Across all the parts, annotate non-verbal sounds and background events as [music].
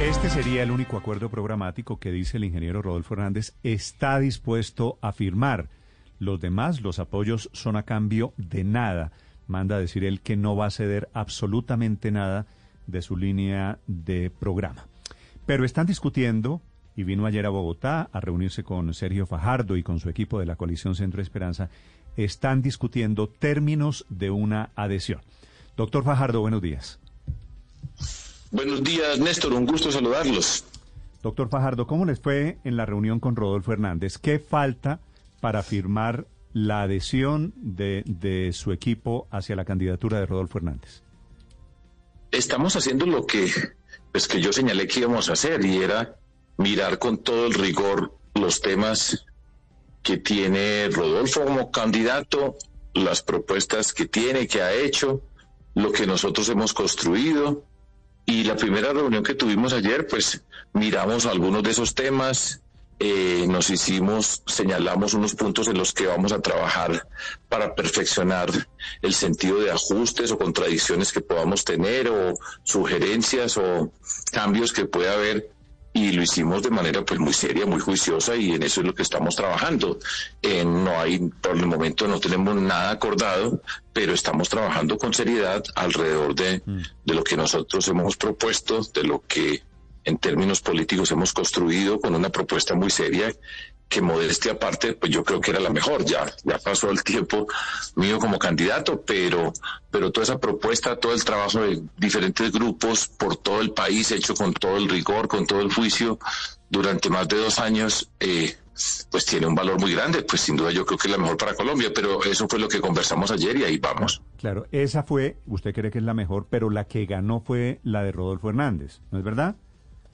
Este sería el único acuerdo programático que dice el ingeniero Rodolfo Hernández está dispuesto a firmar. Los demás, los apoyos son a cambio de nada. Manda a decir él que no va a ceder absolutamente nada de su línea de programa. Pero están discutiendo, y vino ayer a Bogotá a reunirse con Sergio Fajardo y con su equipo de la coalición Centro Esperanza, están discutiendo términos de una adhesión. Doctor Fajardo, buenos días. Buenos días, Néstor. Un gusto saludarlos. Doctor Fajardo, ¿cómo les fue en la reunión con Rodolfo Hernández? ¿Qué falta para firmar la adhesión de, de su equipo hacia la candidatura de Rodolfo Hernández? Estamos haciendo lo que, pues, que yo señalé que íbamos a hacer y era mirar con todo el rigor los temas que tiene Rodolfo como candidato, las propuestas que tiene, que ha hecho, lo que nosotros hemos construido. Y la primera reunión que tuvimos ayer, pues miramos algunos de esos temas, eh, nos hicimos, señalamos unos puntos en los que vamos a trabajar para perfeccionar el sentido de ajustes o contradicciones que podamos tener o sugerencias o cambios que pueda haber y lo hicimos de manera pues muy seria, muy juiciosa y en eso es lo que estamos trabajando. Eh, no hay, por el momento no tenemos nada acordado, pero estamos trabajando con seriedad alrededor de, mm. de lo que nosotros hemos propuesto, de lo que en términos políticos hemos construido con una propuesta muy seria que modestia aparte, pues yo creo que era la mejor. Ya, ya pasó el tiempo mío como candidato, pero, pero toda esa propuesta, todo el trabajo de diferentes grupos por todo el país, hecho con todo el rigor, con todo el juicio, durante más de dos años, eh, pues tiene un valor muy grande. Pues sin duda yo creo que es la mejor para Colombia, pero eso fue lo que conversamos ayer y ahí vamos. Claro, esa fue, usted cree que es la mejor, pero la que ganó fue la de Rodolfo Hernández, ¿no es verdad?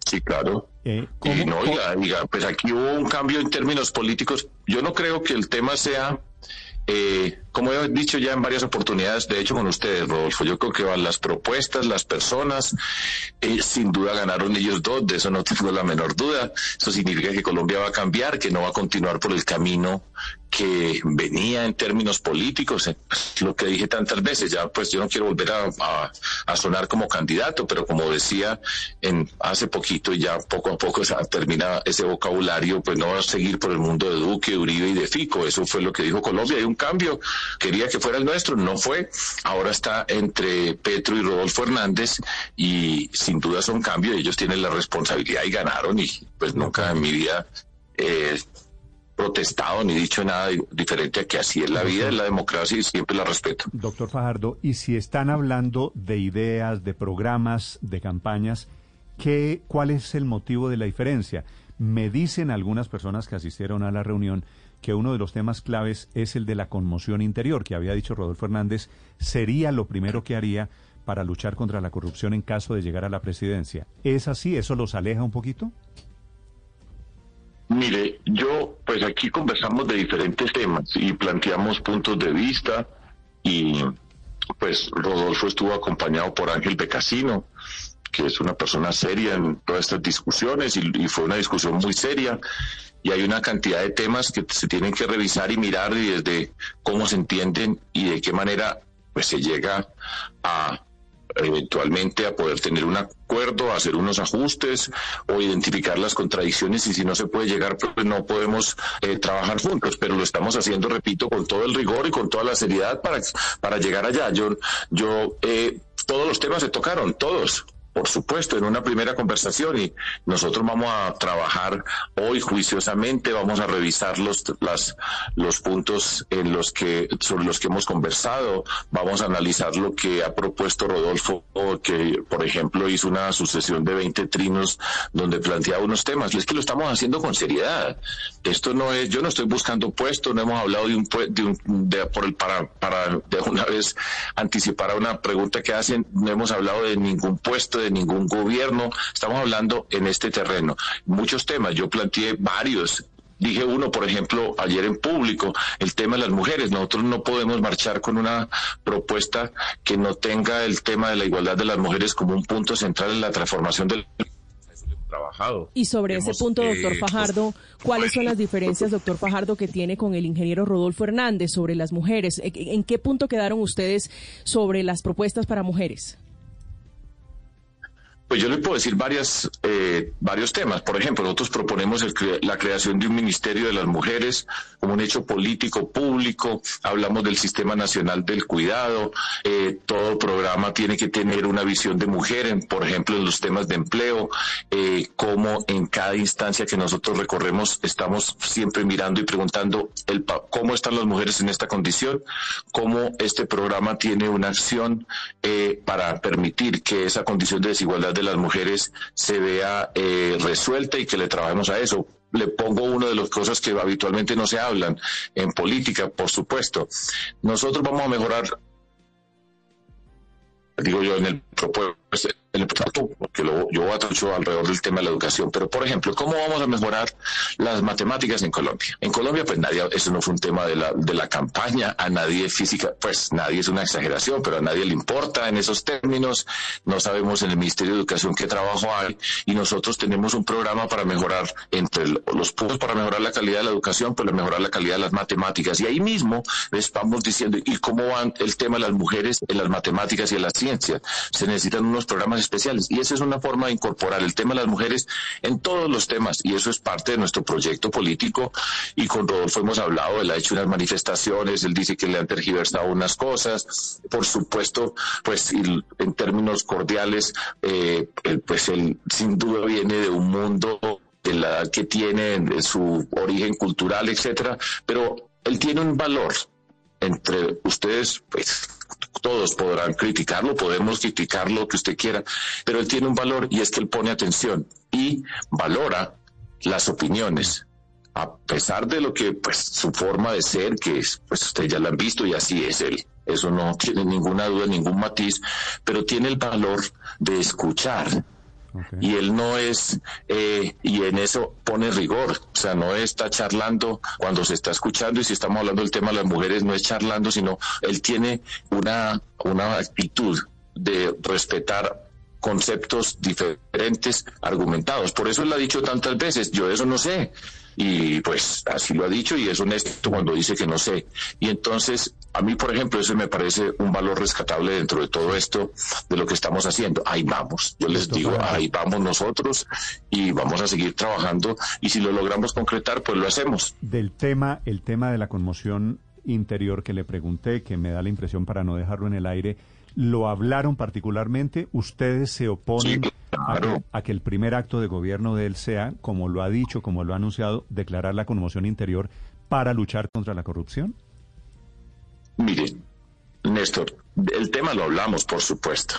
Sí, claro. Eh, y no, oiga, pues aquí hubo un cambio en términos políticos. Yo no creo que el tema sea, eh, como he dicho ya en varias oportunidades, de hecho con ustedes, Rodolfo, yo creo que van las propuestas, las personas, eh, sin duda ganaron ellos dos, de eso no tengo la menor duda. Eso significa que Colombia va a cambiar, que no va a continuar por el camino que venía en términos políticos, lo que dije tantas veces, ya pues yo no quiero volver a, sonar como candidato, pero como decía en hace poquito y ya poco a poco se termina ese vocabulario, pues no va a seguir por el mundo de Duque, Uribe y de Fico, eso fue lo que dijo Colombia, hay un cambio, quería que fuera el nuestro, no fue, ahora está entre Petro y Rodolfo Hernández y sin duda son cambios, ellos tienen la responsabilidad y ganaron y pues nunca en mi vida... Eh, protestado ni dicho nada diferente a que así es la vida, es la democracia y siempre la respeto. Doctor Fajardo, y si están hablando de ideas, de programas, de campañas, ¿qué, ¿cuál es el motivo de la diferencia? Me dicen algunas personas que asistieron a la reunión que uno de los temas claves es el de la conmoción interior, que había dicho Rodolfo Hernández, sería lo primero que haría para luchar contra la corrupción en caso de llegar a la presidencia. ¿Es así? ¿Eso los aleja un poquito? Mire, yo, pues aquí conversamos de diferentes temas y planteamos puntos de vista y pues Rodolfo estuvo acompañado por Ángel Becasino, que es una persona seria en todas estas discusiones y, fue una discusión muy seria. Y hay una cantidad de temas que se tienen que revisar y mirar y desde cómo se entienden y de qué manera pues se llega a eventualmente a poder tener un acuerdo, hacer unos ajustes o identificar las contradicciones y si no se puede llegar, pues no podemos eh, trabajar juntos, pero lo estamos haciendo, repito, con todo el rigor y con toda la seriedad para, para llegar allá. Yo, yo eh, todos los temas se tocaron, todos por supuesto, en una primera conversación y nosotros vamos a trabajar hoy juiciosamente, vamos a revisar los, las, los puntos en los que, sobre los que hemos conversado, vamos a analizar lo que ha propuesto Rodolfo, que por ejemplo hizo una sucesión de 20 trinos donde planteaba unos temas. Es que lo estamos haciendo con seriedad. Esto no es, yo no estoy buscando puesto, no hemos hablado de un, de un de, por el, para, para de una vez anticipar a una pregunta que hacen, no hemos hablado de ningún puesto de ningún gobierno. Estamos hablando en este terreno. Muchos temas, yo planteé varios Dije uno, por ejemplo, ayer en público, el tema de las mujeres. Nosotros no podemos marchar con una propuesta que no tenga el tema de la igualdad de las mujeres como un punto central en la transformación del trabajado. Y sobre ese punto, doctor eh, Fajardo, ¿cuáles son las diferencias, doctor Fajardo, que tiene con el ingeniero Rodolfo Hernández sobre las mujeres? ¿En qué punto quedaron ustedes sobre las propuestas para mujeres? Pues yo le puedo decir varias, eh, varios temas. Por ejemplo, nosotros proponemos la creación de un Ministerio de las Mujeres como un hecho político público. Hablamos del Sistema Nacional del Cuidado. Eh, todo programa tiene que tener una visión de mujer, en, por ejemplo, en los temas de empleo, eh, como en cada instancia que nosotros recorremos estamos siempre mirando y preguntando el, cómo están las mujeres en esta condición, cómo este programa tiene una acción eh, para permitir que esa condición de desigualdad de las mujeres se vea eh, resuelta y que le trabajemos a eso. Le pongo una de las cosas que habitualmente no se hablan en política, por supuesto. Nosotros vamos a mejorar, digo yo, en el propósito el porque lo, yo mucho alrededor del tema de la educación, pero por ejemplo, ¿cómo vamos a mejorar las matemáticas en Colombia? En Colombia, pues nadie, eso no fue un tema de la, de la campaña, a nadie física, pues nadie es una exageración, pero a nadie le importa en esos términos, no sabemos en el Ministerio de Educación qué trabajo hay, y nosotros tenemos un programa para mejorar entre los puntos para mejorar la calidad de la educación, pero mejorar la calidad de las matemáticas, y ahí mismo les vamos diciendo, ¿y cómo van el tema de las mujeres en las matemáticas y en las ciencias? Se necesitan unos programas especiales. Y esa es una forma de incorporar el tema de las mujeres en todos los temas. Y eso es parte de nuestro proyecto político. Y con Rodolfo hemos hablado, él ha hecho unas manifestaciones, él dice que le han tergiversado unas cosas. Por supuesto, pues en términos cordiales, eh, pues él sin duda viene de un mundo de la edad que tiene, de su origen cultural, etcétera, pero él tiene un valor entre ustedes, pues todos podrán criticarlo, podemos criticar lo que usted quiera, pero él tiene un valor y es que él pone atención y valora las opiniones, a pesar de lo que, pues, su forma de ser, que pues ustedes ya la han visto y así es él. Eso no tiene ninguna duda, ningún matiz, pero tiene el valor de escuchar, y él no es, eh, y en eso pone rigor, o sea, no está charlando cuando se está escuchando y si estamos hablando del tema de las mujeres, no es charlando, sino él tiene una, una actitud de respetar conceptos diferentes argumentados. Por eso él ha dicho tantas veces, yo eso no sé. Y pues así lo ha dicho y es honesto cuando dice que no sé. Y entonces a mí, por ejemplo, eso me parece un valor rescatable dentro de todo esto, de lo que estamos haciendo. Ahí vamos, yo les digo, ahí vamos nosotros y vamos a seguir trabajando y si lo logramos concretar, pues lo hacemos. Del tema, el tema de la conmoción interior que le pregunté, que me da la impresión para no dejarlo en el aire, ¿lo hablaron particularmente? ¿Ustedes se oponen a, que, el primer acto de gobierno de él sea, como lo ha dicho, como lo ha anunciado, declarar la conmoción interior para luchar contra la corrupción? Mire, Néstor, el tema lo hablamos, por supuesto.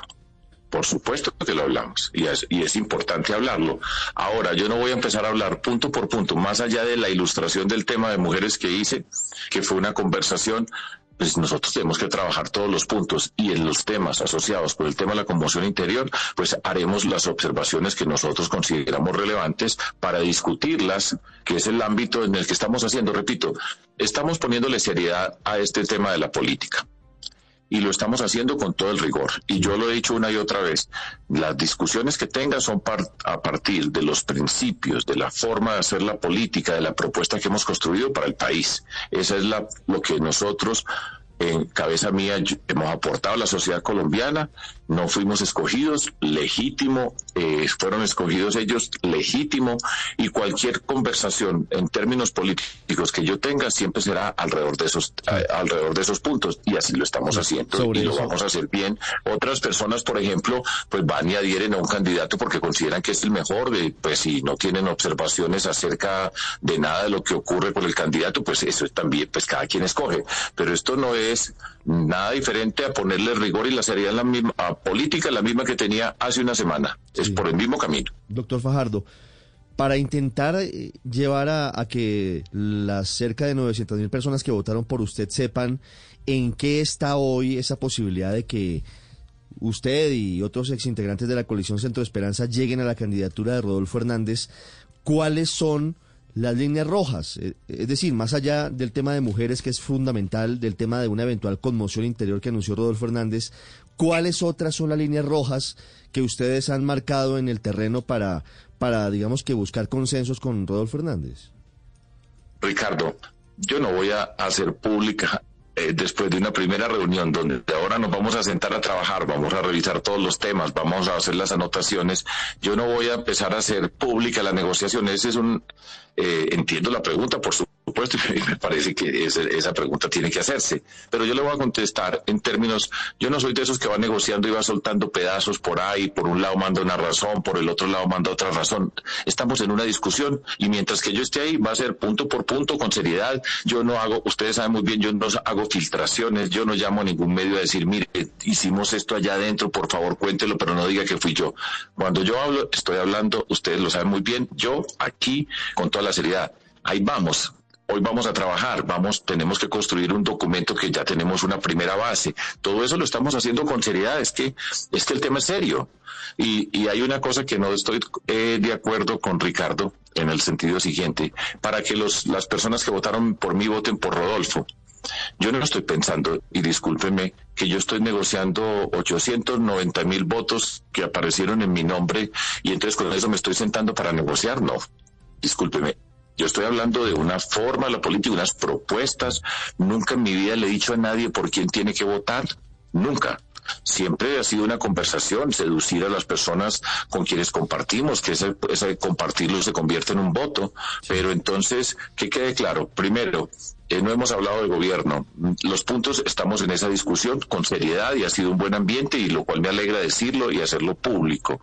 Por supuesto que lo hablamos y es, y es importante hablarlo. Ahora, yo no voy a empezar a hablar punto por punto, más allá de la ilustración del tema de mujeres que hice, que fue una conversación pues nosotros tenemos que trabajar todos los puntos y en los temas asociados con el tema de la conmoción interior, pues haremos las observaciones que nosotros consideramos relevantes para discutirlas, que es el ámbito en el que estamos haciendo. Repito, estamos poniéndole seriedad a este tema de la política y lo estamos haciendo con todo el rigor. Y yo lo he dicho una y otra vez, las discusiones que tenga son a partir de los principios, de la forma de hacer la política, de la propuesta que hemos construido para el país. Esa es la, lo que nosotros en cabeza mía hemos aportado a la sociedad colombiana, no fuimos escogidos, legítimo, eh, fueron escogidos ellos, legítimo, y cualquier conversación en términos políticos que yo tenga siempre será alrededor de esos, eh, alrededor de esos puntos, y así lo estamos haciendo, y lo vamos a hacer bien. Otras personas, por ejemplo, pues van y adhieren a un candidato porque consideran que es el mejor, pues si no tienen observaciones acerca de nada de lo que ocurre con el candidato, pues eso es también, pues cada quien escoge, pero esto no es nada diferente a ponerle rigor y la seriedad en la misma política, la misma que tenía hace una semana. Es por el mismo camino. Doctor Fajardo, para intentar eh, llevar a, que las cerca de 900 mil personas que votaron por usted sepan en qué está hoy esa posibilidad de que usted y otros exintegrantes de la coalición Centro Esperanza lleguen a la candidatura de Rodolfo Hernández, ¿cuáles son las líneas rojas, eh, es decir, más allá del tema de mujeres que es fundamental, del tema de una eventual conmoción interior que anunció Rodolfo Hernández, ¿cuáles otras son las líneas rojas que ustedes han marcado en el terreno para, para digamos que buscar consensos con Rodolfo Hernández? Ricardo, yo no voy a hacer pública eh, después de una primera reunión donde ahora nos vamos a sentar a trabajar, vamos a revisar todos los temas, vamos a hacer las anotaciones, yo no voy a empezar a hacer pública la negociación. Ese es un, eh, entiendo la pregunta, por supuesto, y me parece que esa, pregunta tiene que hacerse. Pero yo le voy a contestar en términos, yo no soy de esos que va negociando y va soltando pedazos por ahí, por un lado manda una razón, por el otro lado manda otra razón. Estamos en una discusión y mientras que yo esté ahí va a ser punto por punto, con seriedad. Yo no hago, ustedes saben muy bien, yo no hago filtraciones, yo no llamo a ningún medio a decir, mire, hicimos esto allá adentro, por favor cuéntelo, pero no diga que fui yo. Cuando yo hablo, estoy hablando, ustedes lo saben muy bien, yo aquí con toda la seriedad. Ahí vamos, hoy vamos a trabajar, vamos, tenemos que construir un documento que ya tenemos una primera base. Todo eso lo estamos haciendo con seriedad, es que, es que el tema es serio. Y, y hay una cosa que no estoy eh, de acuerdo con Ricardo en el sentido siguiente, para que los, las personas que votaron por mí voten por Rodolfo. Yo no estoy pensando, y discúlpeme, que yo estoy negociando 890 mil votos que aparecieron en mi nombre y entonces con eso me estoy sentando para negociar. No, discúlpeme, yo estoy hablando de una forma, la política, unas propuestas. Nunca en mi vida le he dicho a nadie por quién tiene que votar. Nunca. Siempre ha sido una conversación, seducir a las personas con quienes compartimos, que ese, ese compartirlo se convierte en un voto. Pero entonces, que quede claro, primero, eh, no hemos hablado de gobierno. Los puntos estamos en esa discusión con seriedad y ha sido un buen ambiente y lo cual me alegra decirlo y hacerlo público.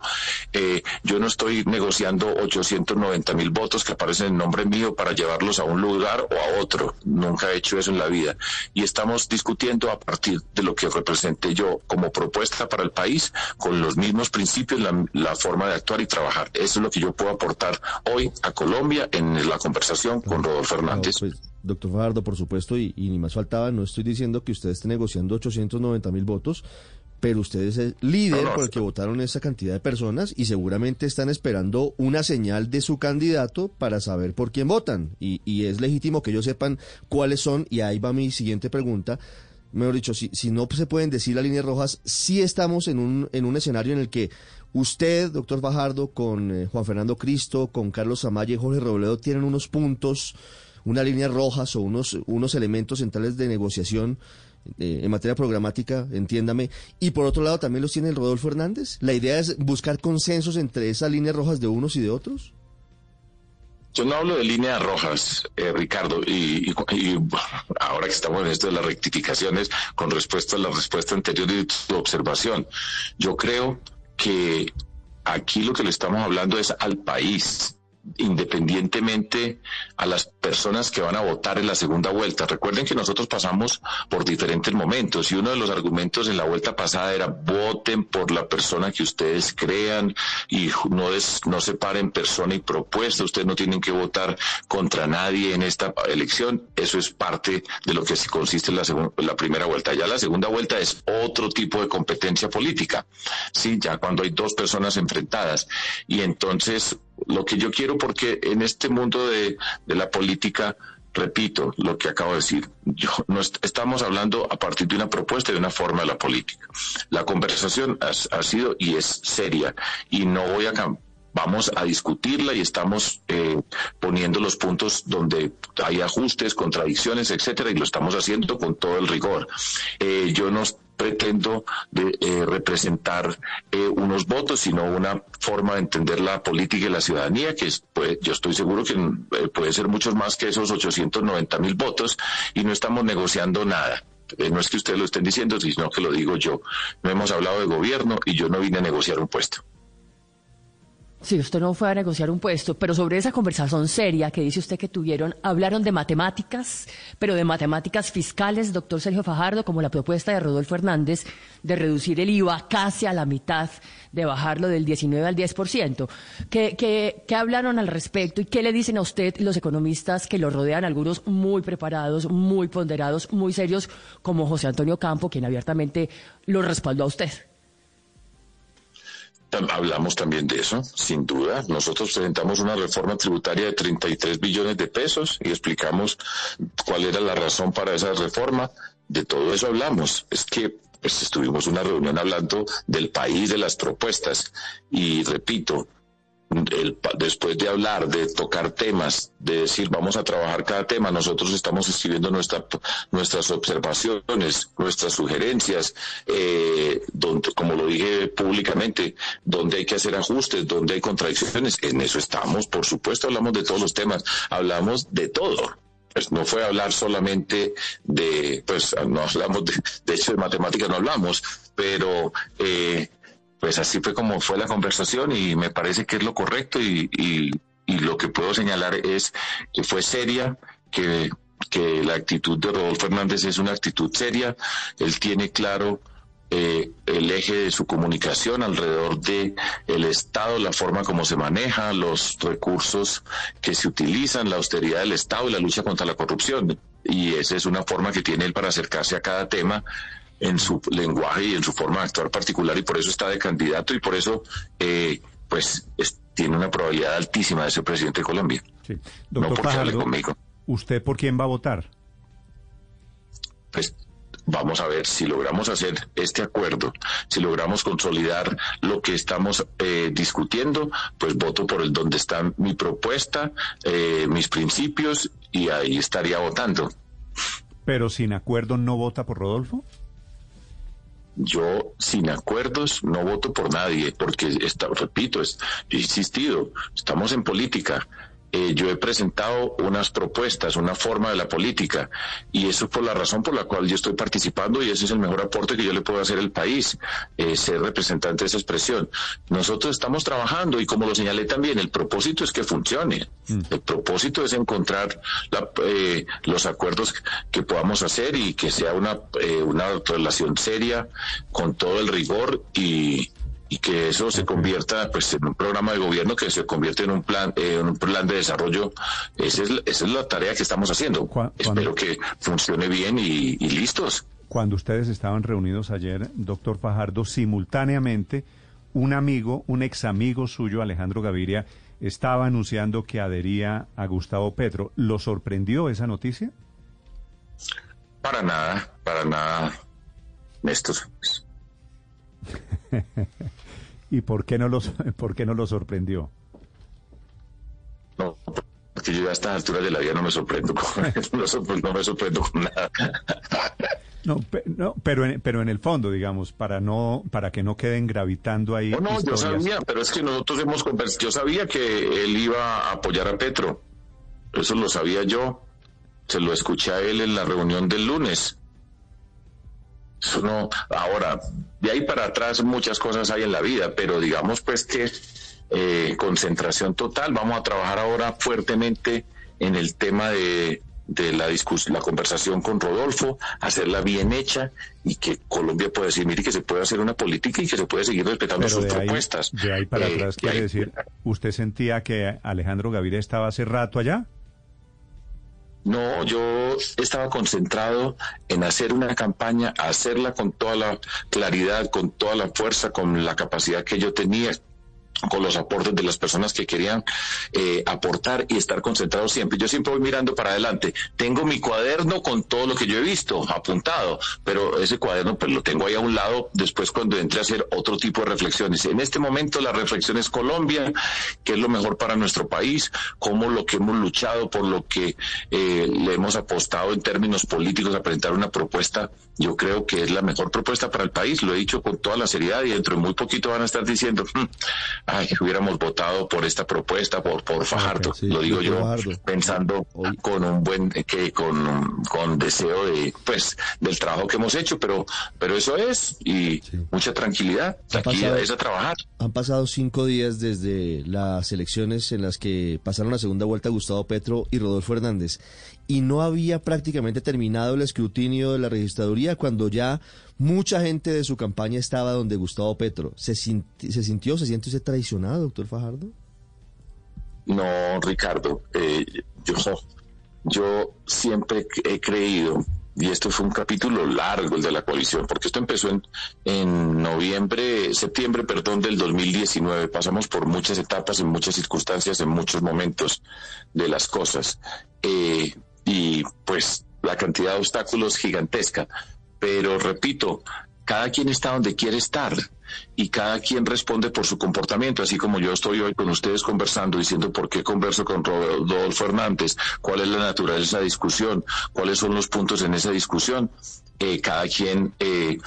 Eh, yo no estoy negociando 890 mil votos que aparecen en nombre mío para llevarlos a un lugar o a otro. Nunca he hecho eso en la vida. Y estamos discutiendo a partir de lo que represente yo como propuesta para el país con los mismos principios, la, la forma de actuar y trabajar. Eso es lo que yo puedo aportar hoy a Colombia en la conversación con Rodolfo Hernández. Pues, doctor Fajardo, por supuesto, y, ni más faltaba, no estoy diciendo que usted esté negociando 890 mil votos, pero usted es el líder por el que votaron esa cantidad de personas y seguramente están esperando una señal de su candidato para saber por quién votan. Y, y es legítimo que ellos sepan cuáles son, y ahí va mi siguiente pregunta. Mejor dicho, si, si no se pueden decir las líneas rojas, sí estamos en un, en un escenario en el que usted, doctor Fajardo, con eh, Juan Fernando Cristo, con Carlos Amaya y Jorge Robledo tienen unos puntos unas líneas rojas o unos, unos elementos centrales de negociación eh, en materia programática, entiéndame. Y por otro lado también los tiene el Rodolfo Hernández. La idea es buscar consensos entre esas líneas rojas de unos y de otros. Yo no hablo de líneas rojas, eh, Ricardo, y, ahora que estamos en esto de las rectificaciones, con respuesta a la respuesta anterior de tu observación, yo creo que aquí lo que le estamos hablando es al país, independientemente a las personas que van a votar en la segunda vuelta. Recuerden que nosotros pasamos por diferentes momentos y uno de los argumentos en la vuelta pasada era voten por la persona que ustedes crean y no, no separen persona y propuesta. Ustedes no tienen que votar contra nadie en esta elección. Eso es parte de lo que consiste en la, la primera vuelta. Ya la segunda vuelta es otro tipo de competencia política. Sí, ya cuando hay dos personas enfrentadas. Y entonces lo que yo quiero, porque en este mundo de, la política, repito lo que acabo de decir, yo, no estamos hablando a partir de una propuesta y de una forma de la política. La conversación ha, sido y es seria y no voy a vamos a discutirla y estamos eh, poniendo los puntos donde hay ajustes, contradicciones, etcétera, y lo estamos haciendo con todo el rigor. Eh, yo no pretendo de, eh, representar eh, unos votos, sino una forma de entender la política y la ciudadanía, que es, pues, yo estoy seguro que eh, puede ser muchos más que esos 890 mil votos y no estamos negociando nada. no es que ustedes lo estén diciendo, sino que lo digo yo. No hemos hablado de gobierno y yo no vine a negociar un puesto. Sí, usted no fue a negociar un puesto, pero sobre esa conversación seria que dice usted que tuvieron, hablaron de matemáticas, pero de matemáticas fiscales, doctor Sergio Fajardo, como la propuesta de Rodolfo Hernández de reducir el IVA casi a la mitad, de bajarlo del 19 al 10%. ¿Qué, qué, qué hablaron al respecto y qué le dicen a usted los economistas que lo rodean, algunos muy preparados, muy ponderados, muy serios, como José Antonio Campo, quien abiertamente lo respaldó a usted? Hablamos también de eso, sin duda. Nosotros presentamos una reforma tributaria de 33 billones de pesos y explicamos cuál era la razón para esa reforma. De todo eso hablamos. Es que pues, estuvimos una reunión hablando del país, de las propuestas. Y repito, después de hablar, de tocar temas, de decir vamos a trabajar cada tema, nosotros estamos escribiendo nuestra, nuestras observaciones, nuestras sugerencias, eh, como lo dije públicamente, donde hay que hacer ajustes, donde hay contradicciones, en eso estamos, por supuesto hablamos de todos los temas, hablamos de todo. Pues no fue hablar solamente de, pues no hablamos de, de hecho de matemáticas no hablamos, pero eh, pues así fue como fue la conversación y me parece que es lo correcto y, lo que puedo señalar es que fue seria, que, que la actitud de Rodolfo Hernández es una actitud seria, él tiene claro eh, el eje de su comunicación alrededor de el Estado, la forma como se maneja, los recursos que se utilizan, la austeridad del Estado y la lucha contra la corrupción. Y esa es una forma que tiene él para acercarse a cada tema en su lenguaje y en su forma de actuar particular y por eso está de candidato y por eso eh, pues tiene una probabilidad altísima de ser presidente de Colombia. Sí. Doctor no conmigo. ¿Usted por quién va a votar? Pues vamos a ver si logramos hacer este acuerdo, si logramos consolidar lo que estamos eh, discutiendo, pues voto por el donde está mi propuesta, eh, mis principios y ahí estaría votando. Pero sin acuerdo no vota por Rodolfo? Yo sin acuerdos no voto por nadie, porque, está, repito, es, he insistido, estamos en política, eh, yo he presentado unas propuestas, una forma de la política, y eso es por la razón por la cual yo estoy participando y ese es el mejor aporte que yo le puedo hacer al país, eh, ser representante de esa expresión. Nosotros estamos trabajando y como lo señalé también, el propósito es que funcione. Mm. El propósito es encontrar eh, los acuerdos que podamos hacer y que sea una, una relación seria con todo el rigor y y que eso se convierta pues en un programa de gobierno que se convierte en un plan en un plan de desarrollo. Esa es, esa es la tarea que estamos haciendo. Espero que funcione bien y, listos. Cuando ustedes estaban reunidos ayer doctor Fajardo simultáneamente un amigo un ex amigo suyo Alejandro Gaviria estaba anunciando que adhería a Gustavo Petro. Lo sorprendió esa noticia para nada para nada Néstor [laughs] ¿Y por qué no los, [laughs] por qué no lo sorprendió? No, porque yo a estas alturas de la vida no me sorprendo con, [laughs] no, me sorprendo con nada. No, pero, en, pero en el fondo, digamos, para no para que no queden gravitando ahí. No, no, yo sabía, pero es que nosotros hemos conversado. Yo sabía que él iba a apoyar a Petro. Eso lo sabía yo. Se lo escuché a él en la reunión del lunes. Eso no, ahora, de ahí para atrás muchas cosas hay en la vida, pero digamos pues que eh, concentración total. Vamos a trabajar ahora fuertemente en el tema de, la discusión, la conversación con Rodolfo, hacerla bien hecha y que Colombia pueda decir, mire que se puede hacer una política y que se puede seguir respetando sus propuestas. De ahí para eh, atrás quiere decir, ¿usted sentía que Alejandro Gaviria estaba hace rato allá? No, yo estaba concentrado en hacer una campaña, hacerla con toda la claridad, con toda la fuerza, con la capacidad que yo tenía con los aportes de las personas que querían eh, aportar y estar concentrados siempre. Yo siempre voy mirando para adelante. Tengo mi cuaderno con todo lo que yo he visto apuntado, pero ese cuaderno pues, lo tengo ahí a un lado después cuando entre a hacer otro tipo de reflexiones. En este momento la reflexión es Colombia, que es lo mejor para nuestro país, cómo lo que hemos luchado, por lo que eh, le hemos apostado en términos políticos a presentar una propuesta, yo creo que es la mejor propuesta para el país. Lo he dicho con toda la seriedad y dentro de muy poquito van a estar diciendo, hmm, ay, hubiéramos votado por esta propuesta, por, por Fajardo, lo digo yo, pensando con un buen, que con, con deseo de, pues, del trabajo que hemos hecho, pero, pero eso es, y mucha tranquilidad, aquí es a trabajar. Han pasado cinco días desde las elecciones en las que pasaron la segunda vuelta Gustavo Petro y Rodolfo Hernández, y no había prácticamente terminado el escrutinio de la registraduría cuando ya mucha gente de su campaña estaba donde Gustavo Petro. ¿Se, se sintió, se siente usted traicionado, doctor Fajardo? No, Ricardo, eh, yo, yo siempre he creído, y esto fue un capítulo largo el de la coalición, porque esto empezó en, en noviembre, septiembre, perdón, del 2019. Pasamos por muchas etapas, en muchas circunstancias, en muchos momentos de las cosas. Eh, y pues la cantidad de obstáculos gigantesca. Pero repito, cada quien está donde quiere estar. y cada quien responde por su comportamiento, así como yo estoy hoy con ustedes conversando, diciendo por qué converso con Rodolfo Hernández, cuál es la naturaleza de esa discusión, cuáles son los puntos en esa discusión. Eh, cada quien eh,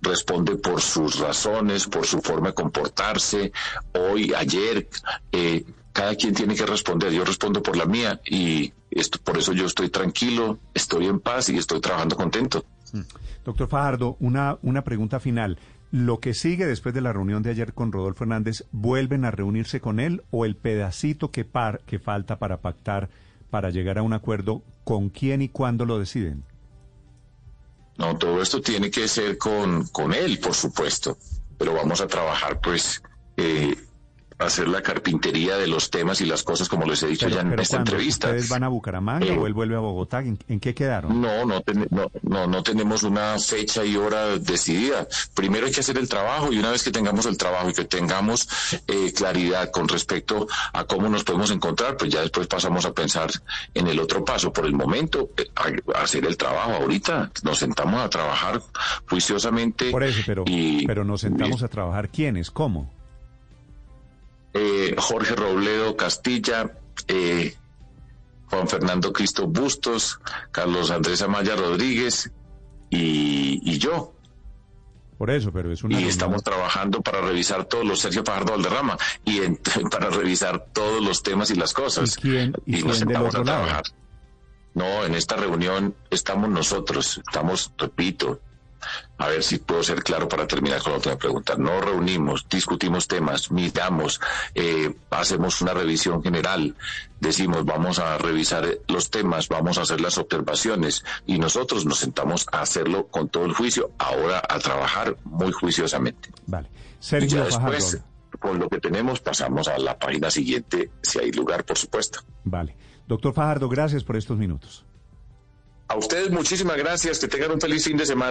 responde por sus razones, por su forma de comportarse. Hoy, ayer, eh, cada quien tiene que responder. Yo respondo por la mía y por eso yo estoy tranquilo, estoy en paz y estoy trabajando contento. Mm. Doctor Fajardo, una, una pregunta final. ¿Lo que sigue después de la reunión de ayer con Rodolfo Hernández, vuelven a reunirse con él o el pedacito que, par, que falta para pactar, para llegar a un acuerdo, con quién y cuándo lo deciden? No, todo esto tiene que ser con, con él, por supuesto, pero vamos a trabajar pues eh, hacer la carpintería de los temas y las cosas como les he dicho ya en esta entrevista. ¿Ustedes van a Bucaramanga o él vuelve a Bogotá? ¿En, qué quedaron? No, no, no, no, tenemos una fecha y hora decidida. Primero hay que hacer el trabajo y una vez que tengamos el trabajo y que tengamos eh, claridad con respecto a cómo nos podemos encontrar, pues ya después pasamos a pensar en el otro paso. Por el momento, eh, hacer el trabajo. Ahorita nos sentamos a trabajar juiciosamente. Por eso, pero, pero nos sentamos a trabajar. ¿Quiénes? ¿Cómo? Eh, Jorge Robledo Castilla, eh, Juan Fernando Cristo Bustos, Carlos Andrés Amaya Rodríguez y, yo. Por eso, pero es una. Y estamos trabajando para revisar todos los, Sergio Fajardo Valderrama, y [laughs] para revisar todos los temas y las cosas. ¿Y quién, y, nos sentamos a trabajar. No, en esta reunión estamos nosotros, estamos, repito, a ver si puedo ser claro para terminar con la otra pregunta. No reunimos, discutimos temas, miramos, eh, hacemos una revisión general, decimos vamos a revisar los temas, vamos a hacer las observaciones y nosotros nos sentamos a hacerlo con todo el juicio, ahora a trabajar muy juiciosamente. Vale. y ya después, con lo que tenemos, pasamos a la página siguiente, si hay lugar, por supuesto. Vale. Doctor Fajardo, gracias por estos minutos. A ustedes muchísimas gracias, que tengan un feliz fin de semana.